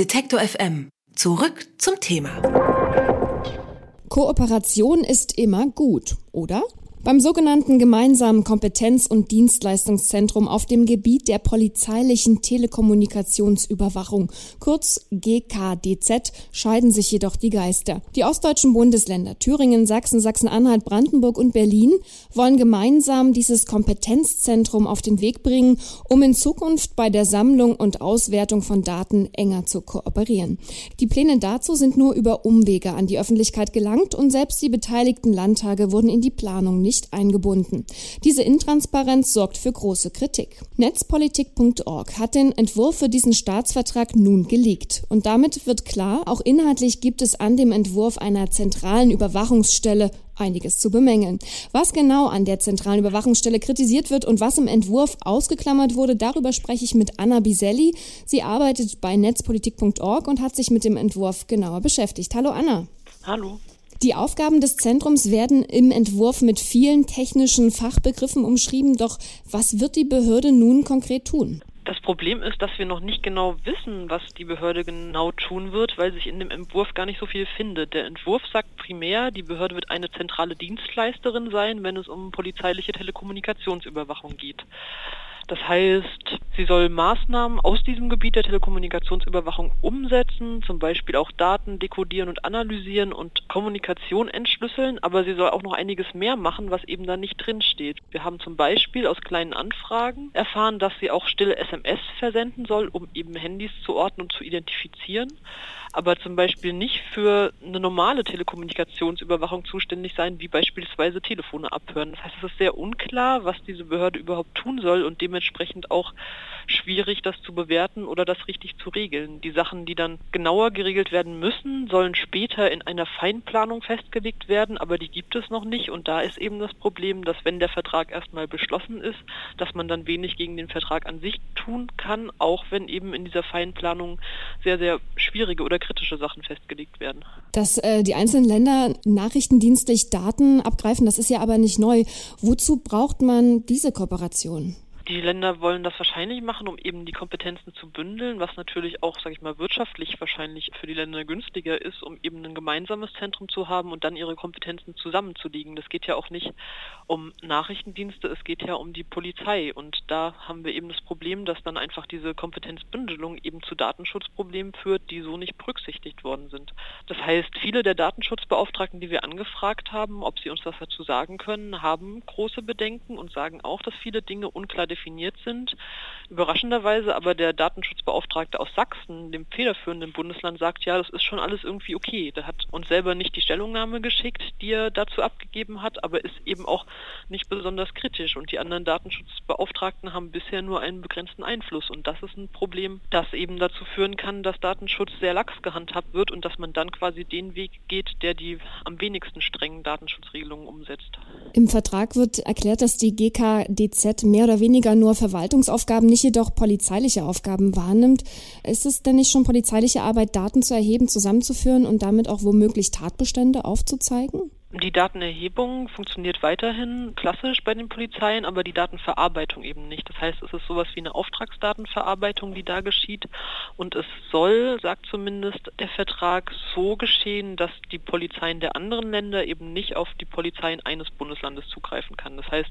Detektor FM. Zurück zum Thema. Kooperation ist immer gut, oder? Beim sogenannten gemeinsamen Kompetenz- und Dienstleistungszentrum auf dem Gebiet der polizeilichen Telekommunikationsüberwachung, kurz GKDZ, scheiden sich jedoch die Geister. Die ostdeutschen Bundesländer Thüringen, Sachsen, Sachsen-Anhalt, Brandenburg und Berlin wollen gemeinsam dieses Kompetenzzentrum auf den Weg bringen, um in Zukunft bei der Sammlung und Auswertung von Daten enger zu kooperieren. Die Pläne dazu sind nur über Umwege an die Öffentlichkeit gelangt und selbst die beteiligten Landtage wurden in die Planung nicht eingebunden. Diese Intransparenz sorgt für große Kritik. Netzpolitik.org hat den Entwurf für diesen Staatsvertrag nun geleakt. Und damit wird klar, auch inhaltlich gibt es an dem Entwurf einer zentralen Überwachungsstelle einiges zu bemängeln. Was genau an der zentralen Überwachungsstelle kritisiert wird und was im Entwurf ausgeklammert wurde, darüber spreche ich mit Anna Biselli. Sie arbeitet bei netzpolitik.org und hat sich mit dem Entwurf genauer beschäftigt. Hallo Anna. Hallo. Die Aufgaben des Zentrums werden im Entwurf mit vielen technischen Fachbegriffen umschrieben. Doch was wird die Behörde nun konkret tun? Das Problem ist, dass wir noch nicht genau wissen, was die Behörde genau tun wird, weil sich in dem Entwurf gar nicht so viel findet. Der Entwurf sagt primär, die Behörde wird eine zentrale Dienstleisterin sein, wenn es um polizeiliche Telekommunikationsüberwachung geht. Das heißt, sie soll Maßnahmen aus diesem Gebiet der Telekommunikationsüberwachung umsetzen, zum Beispiel auch Daten dekodieren und analysieren und Kommunikation entschlüsseln, aber sie soll auch noch einiges mehr machen, was eben da nicht drin steht. Wir haben zum Beispiel aus kleinen Anfragen erfahren, dass sie auch stille SMS versenden soll, um eben Handys zu orten und zu identifizieren aber zum Beispiel nicht für eine normale Telekommunikationsüberwachung zuständig sein, wie beispielsweise Telefone abhören. Das heißt, es ist sehr unklar, was diese Behörde überhaupt tun soll und dementsprechend auch schwierig, das zu bewerten oder das richtig zu regeln. Die Sachen, die dann genauer geregelt werden müssen, sollen später in einer Feinplanung festgelegt werden, aber die gibt es noch nicht und da ist eben das Problem, dass wenn der Vertrag erstmal beschlossen ist, dass man dann wenig gegen den Vertrag an sich tun kann, auch wenn eben in dieser Feinplanung sehr, sehr schwierige oder kritische Sachen festgelegt werden. Dass äh, die einzelnen Länder nachrichtendienstlich Daten abgreifen, das ist ja aber nicht neu. Wozu braucht man diese Kooperation? Die Länder wollen das wahrscheinlich machen, um eben die Kompetenzen zu bündeln, was natürlich auch, sage ich mal, wirtschaftlich wahrscheinlich für die Länder günstiger ist, um eben ein gemeinsames Zentrum zu haben und dann ihre Kompetenzen zusammenzulegen. Das geht ja auch nicht um Nachrichtendienste, es geht ja um die Polizei. Und da haben wir eben das Problem, dass dann einfach diese Kompetenzbündelung eben zu Datenschutzproblemen führt, die so nicht berücksichtigt worden sind. Das heißt, viele der Datenschutzbeauftragten, die wir angefragt haben, ob sie uns das dazu sagen können, haben große Bedenken und sagen auch, dass viele Dinge unklar definiert definiert sind. Überraschenderweise aber der Datenschutzbeauftragte aus Sachsen, dem federführenden Bundesland, sagt, ja, das ist schon alles irgendwie okay. Der hat uns selber nicht die Stellungnahme geschickt, die er dazu abgegeben hat, aber ist eben auch nicht besonders kritisch. Und die anderen Datenschutzbeauftragten haben bisher nur einen begrenzten Einfluss. Und das ist ein Problem, das eben dazu führen kann, dass Datenschutz sehr lax gehandhabt wird und dass man dann quasi den Weg geht, der die am wenigsten strengen Datenschutzregelungen umsetzt. Im Vertrag wird erklärt, dass die GKDZ mehr oder weniger nur Verwaltungsaufgaben, nicht jedoch polizeiliche Aufgaben wahrnimmt. Ist es denn nicht schon polizeiliche Arbeit, Daten zu erheben, zusammenzuführen und damit auch womöglich Tatbestände aufzuzeigen? Die Datenerhebung funktioniert weiterhin klassisch bei den Polizeien, aber die Datenverarbeitung eben nicht. Das heißt, es ist sowas wie eine Auftragsdatenverarbeitung, die da geschieht. Und es soll, sagt zumindest der Vertrag, so geschehen, dass die Polizeien der anderen Länder eben nicht auf die Polizeien eines Bundeslandes zugreifen kann. Das heißt,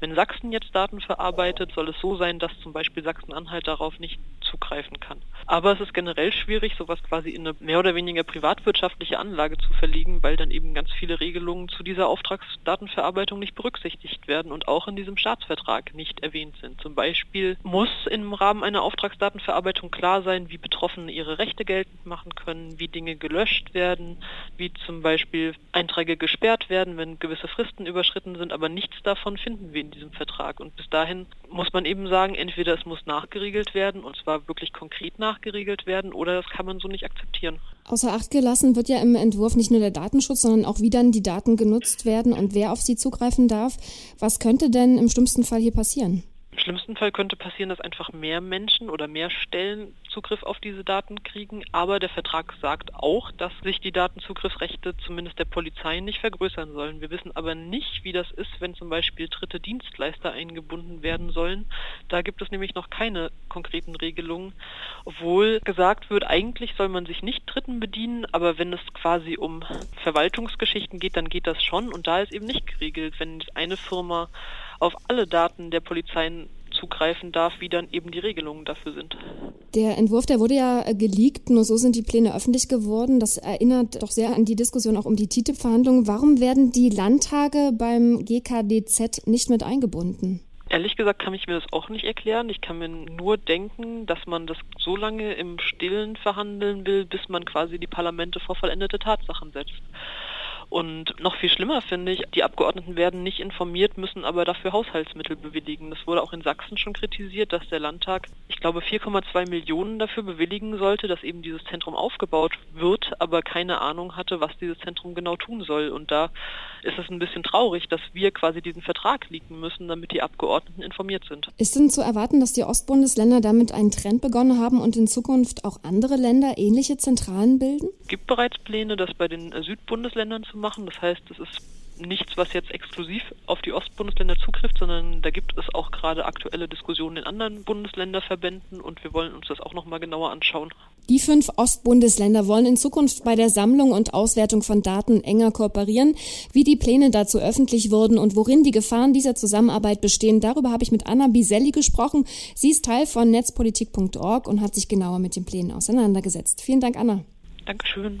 wenn Sachsen jetzt Daten verarbeitet, soll es so sein, dass zum Beispiel Sachsen-Anhalt darauf nicht zugreifen kann. Aber es ist generell schwierig, sowas quasi in eine mehr oder weniger privatwirtschaftliche Anlage zu verlegen, weil dann eben ganz viele Regelungen zu dieser Auftragsdatenverarbeitung nicht berücksichtigt werden und auch in diesem Staatsvertrag nicht erwähnt sind. Zum Beispiel muss im Rahmen einer Auftragsdatenverarbeitung klar sein, wie Betroffene ihre Rechte geltend machen können, wie Dinge gelöscht werden, wie zum Beispiel Einträge gesperrt werden, wenn gewisse Fristen überschritten sind, aber nichts davon finden wir in diesem Vertrag. Und bis dahin muss man eben sagen, entweder es muss nachgeregelt werden, und zwar wirklich konkret nachgeregelt werden, oder das kann man so nicht akzeptieren. Außer Acht gelassen wird ja im Entwurf nicht nur der Datenschutz, sondern auch wie dann die Daten genutzt werden und wer auf sie zugreifen darf. Was könnte denn im schlimmsten Fall hier passieren? Schlimmsten Fall könnte passieren, dass einfach mehr Menschen oder mehr Stellen Zugriff auf diese Daten kriegen. Aber der Vertrag sagt auch, dass sich die Datenzugriffsrechte zumindest der Polizei nicht vergrößern sollen. Wir wissen aber nicht, wie das ist, wenn zum Beispiel dritte Dienstleister eingebunden werden sollen. Da gibt es nämlich noch keine konkreten Regelungen, obwohl gesagt wird, eigentlich soll man sich nicht Dritten bedienen, aber wenn es quasi um Verwaltungsgeschichten geht, dann geht das schon und da ist eben nicht geregelt, wenn eine Firma auf alle Daten der Polizeien zugreifen darf, wie dann eben die Regelungen dafür sind. Der Entwurf, der wurde ja geleakt, nur so sind die Pläne öffentlich geworden. Das erinnert doch sehr an die Diskussion auch um die TTIP-Verhandlungen. Warum werden die Landtage beim GKDZ nicht mit eingebunden? Ehrlich gesagt kann ich mir das auch nicht erklären. Ich kann mir nur denken, dass man das so lange im Stillen verhandeln will, bis man quasi die Parlamente vor vollendete Tatsachen setzt. Und noch viel schlimmer finde ich, die Abgeordneten werden nicht informiert, müssen aber dafür Haushaltsmittel bewilligen. Das wurde auch in Sachsen schon kritisiert, dass der Landtag, ich glaube, 4,2 Millionen dafür bewilligen sollte, dass eben dieses Zentrum aufgebaut wird, aber keine Ahnung hatte, was dieses Zentrum genau tun soll. Und da ist es ein bisschen traurig, dass wir quasi diesen Vertrag liegen müssen, damit die Abgeordneten informiert sind. Ist denn zu erwarten, dass die Ostbundesländer damit einen Trend begonnen haben und in Zukunft auch andere Länder ähnliche Zentralen bilden? Es gibt bereits Pläne, das bei den Südbundesländern zu machen. Das heißt, es ist nichts, was jetzt exklusiv auf die Ostbundesländer zugrifft, sondern da gibt es auch gerade aktuelle Diskussionen in anderen Bundesländerverbänden und wir wollen uns das auch nochmal genauer anschauen. Die fünf Ostbundesländer wollen in Zukunft bei der Sammlung und Auswertung von Daten enger kooperieren. Wie die Pläne dazu öffentlich wurden und worin die Gefahren dieser Zusammenarbeit bestehen, darüber habe ich mit Anna Biselli gesprochen. Sie ist Teil von netzpolitik.org und hat sich genauer mit den Plänen auseinandergesetzt. Vielen Dank, Anna. Dankeschön.